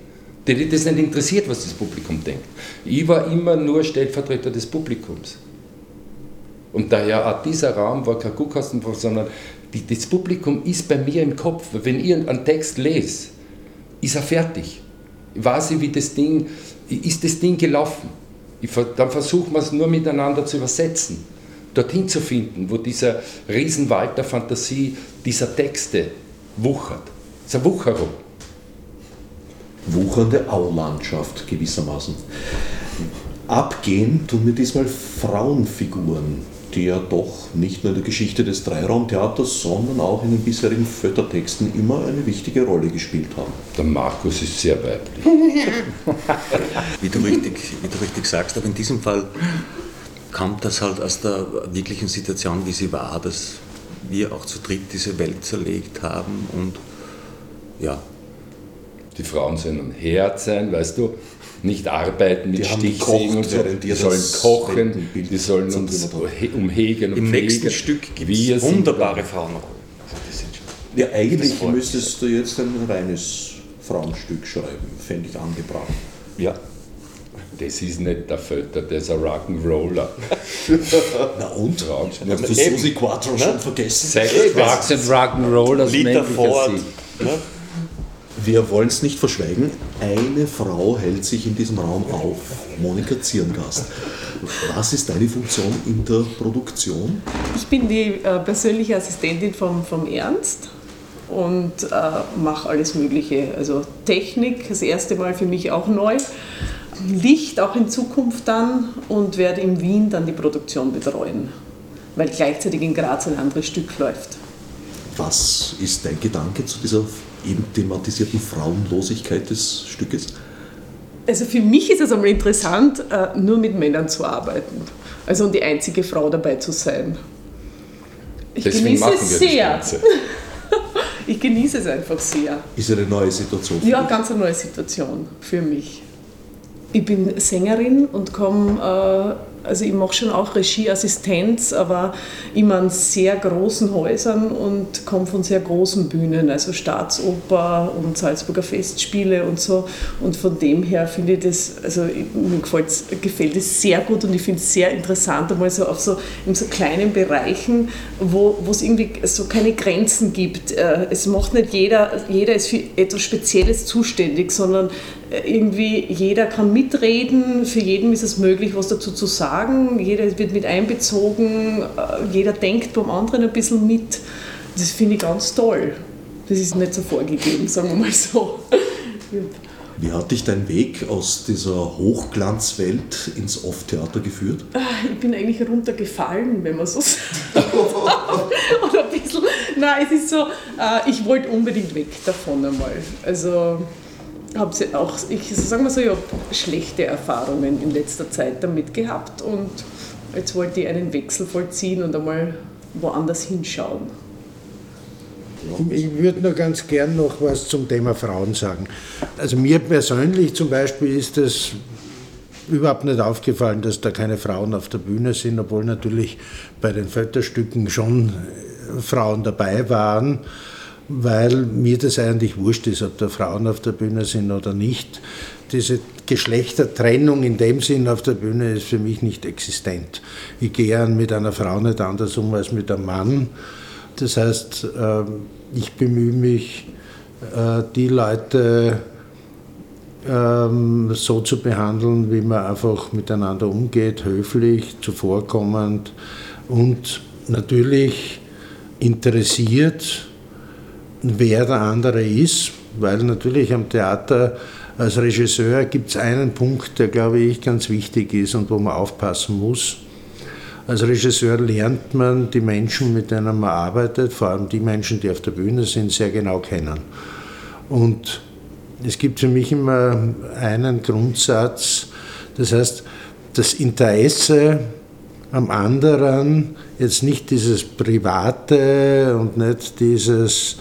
die das nicht interessiert, was das Publikum denkt. Ich war immer nur Stellvertreter des Publikums. Und daher auch dieser Raum war kein Guckkasten, sondern das Publikum ist bei mir im Kopf. Wenn ich einen Text lese, ist er fertig. Ich weiß, wie das Ding, ist das Ding gelaufen. Ich, dann versuchen wir es nur miteinander zu übersetzen, dorthin zu finden, wo dieser Riesenwald der Fantasie dieser Texte wuchert. Es ist eine Wucherung. Wuchernde Aulandschaft gewissermaßen. Abgehen tun mir diesmal Frauenfiguren die ja doch nicht nur in der Geschichte des Dreiraumtheaters, sondern auch in den bisherigen Föttertexten immer eine wichtige Rolle gespielt haben. Der Markus ist sehr weiblich. wie, du richtig, wie du richtig sagst, aber in diesem Fall kommt das halt aus der wirklichen Situation, wie sie war, dass wir auch zu dritt diese Welt zerlegt haben und ja. Die Frauen sollen ein Herz sein, weißt du, nicht arbeiten mit Stichsägen und so. Die sollen kochen, die sollen uns umhegen und Im pflegen. nächsten Stück gibt es wunderbare Frauenrollen. Ja, eigentlich müsstest du jetzt ein reines Frauenstück schreiben, fände ich angebracht. Ja. Das ist nicht der Völter, das ist ein Rock'n'Roller. Na und? Hast du Susi Quattro schon vergessen? Sex, Drugs and Rock'n'Roll, das Liter Ford. Wir wollen es nicht verschweigen, eine Frau hält sich in diesem Raum auf, Monika Zierngast. Was ist deine Funktion in der Produktion? Ich bin die äh, persönliche Assistentin vom, vom Ernst und äh, mache alles Mögliche. Also Technik, das erste Mal für mich auch neu. Licht auch in Zukunft dann und werde in Wien dann die Produktion betreuen, weil gleichzeitig in Graz ein anderes Stück läuft. Was ist dein Gedanke zu dieser eben thematisierten Frauenlosigkeit des Stückes? Also für mich ist es einmal interessant, äh, nur mit Männern zu arbeiten. Also und die einzige Frau dabei zu sein. Ich Deswegen genieße es sehr. ich genieße es einfach sehr. Ist eine neue Situation? ja, dich? ganz eine neue Situation für mich. Ich bin Sängerin und komme äh, also ich mache schon auch Regieassistenz, aber immer an sehr großen Häusern und komme von sehr großen Bühnen, also Staatsoper und Salzburger Festspiele und so. Und von dem her finde ich das, also mir gefällt es sehr gut und ich finde es sehr interessant, einmal so auf so, in so kleinen Bereichen, wo, es irgendwie so keine Grenzen gibt. Äh, es macht nicht jeder, jeder ist für etwas Spezielles zuständig, sondern irgendwie jeder kann mitreden, für jeden ist es möglich, was dazu zu sagen, jeder wird mit einbezogen, äh, jeder denkt beim anderen ein bisschen mit. Das finde ich ganz toll. Das ist nicht so vorgegeben, sagen wir mal so. Wie hat dich dein Weg aus dieser Hochglanzwelt ins Off-Theater geführt? Ah, ich bin eigentlich runtergefallen, wenn man so sagt. Oder ein bisschen. Nein, es ist so, äh, ich wollte unbedingt weg davon einmal. Also habe auch, ich sage mal so, ich habe schlechte Erfahrungen in letzter Zeit damit gehabt und jetzt wollte ich einen Wechsel vollziehen und einmal woanders hinschauen. Ich würde nur ganz gern noch was zum Thema Frauen sagen. Also mir persönlich zum Beispiel ist es überhaupt nicht aufgefallen, dass da keine Frauen auf der Bühne sind, obwohl natürlich bei den Völkerstücken schon Frauen dabei waren weil mir das eigentlich wurscht ist, ob da Frauen auf der Bühne sind oder nicht. Diese Geschlechtertrennung in dem Sinn auf der Bühne ist für mich nicht existent. Ich gehe mit einer Frau nicht anders um als mit einem Mann. Das heißt, ähm, ich bemühe mich, äh, die Leute ähm, so zu behandeln, wie man einfach miteinander umgeht, höflich, zuvorkommend und natürlich interessiert wer der andere ist, weil natürlich am Theater als Regisseur gibt es einen Punkt, der, glaube ich, ganz wichtig ist und wo man aufpassen muss. Als Regisseur lernt man die Menschen, mit denen man arbeitet, vor allem die Menschen, die auf der Bühne sind, sehr genau kennen. Und es gibt für mich immer einen Grundsatz, das heißt, das Interesse am anderen, jetzt nicht dieses Private und nicht dieses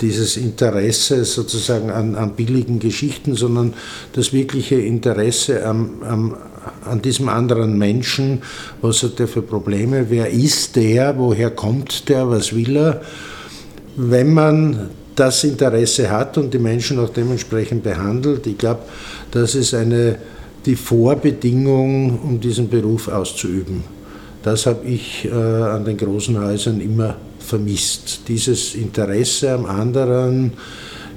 dieses Interesse sozusagen an, an billigen Geschichten, sondern das wirkliche Interesse am, am, an diesem anderen Menschen. Was hat er für Probleme? Wer ist der? Woher kommt der? Was will er? Wenn man das Interesse hat und die Menschen auch dementsprechend behandelt, ich glaube, das ist eine, die Vorbedingung, um diesen Beruf auszuüben. Das habe ich äh, an den großen Häusern immer vermisst. Dieses Interesse am anderen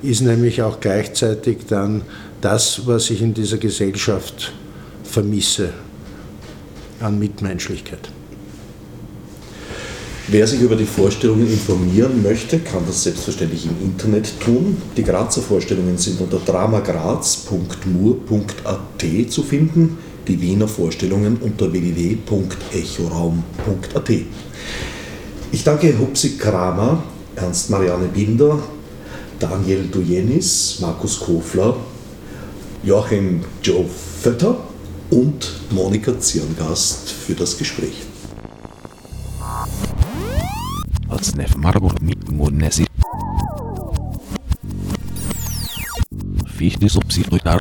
ist nämlich auch gleichzeitig dann das, was ich in dieser Gesellschaft vermisse an Mitmenschlichkeit. Wer sich über die Vorstellungen informieren möchte, kann das selbstverständlich im Internet tun. Die Grazer Vorstellungen sind unter dramagraz.mur.at zu finden, die Wiener Vorstellungen unter www.echoraum.at. Ich danke Hupsi Kramer, Ernst Marianne Binder, Daniel Dujenis, Markus Kofler, Joachim Joe Vetter und Monika Zierngast für das Gespräch. Als Nef Margot mit Munesi. Fichte subsidiar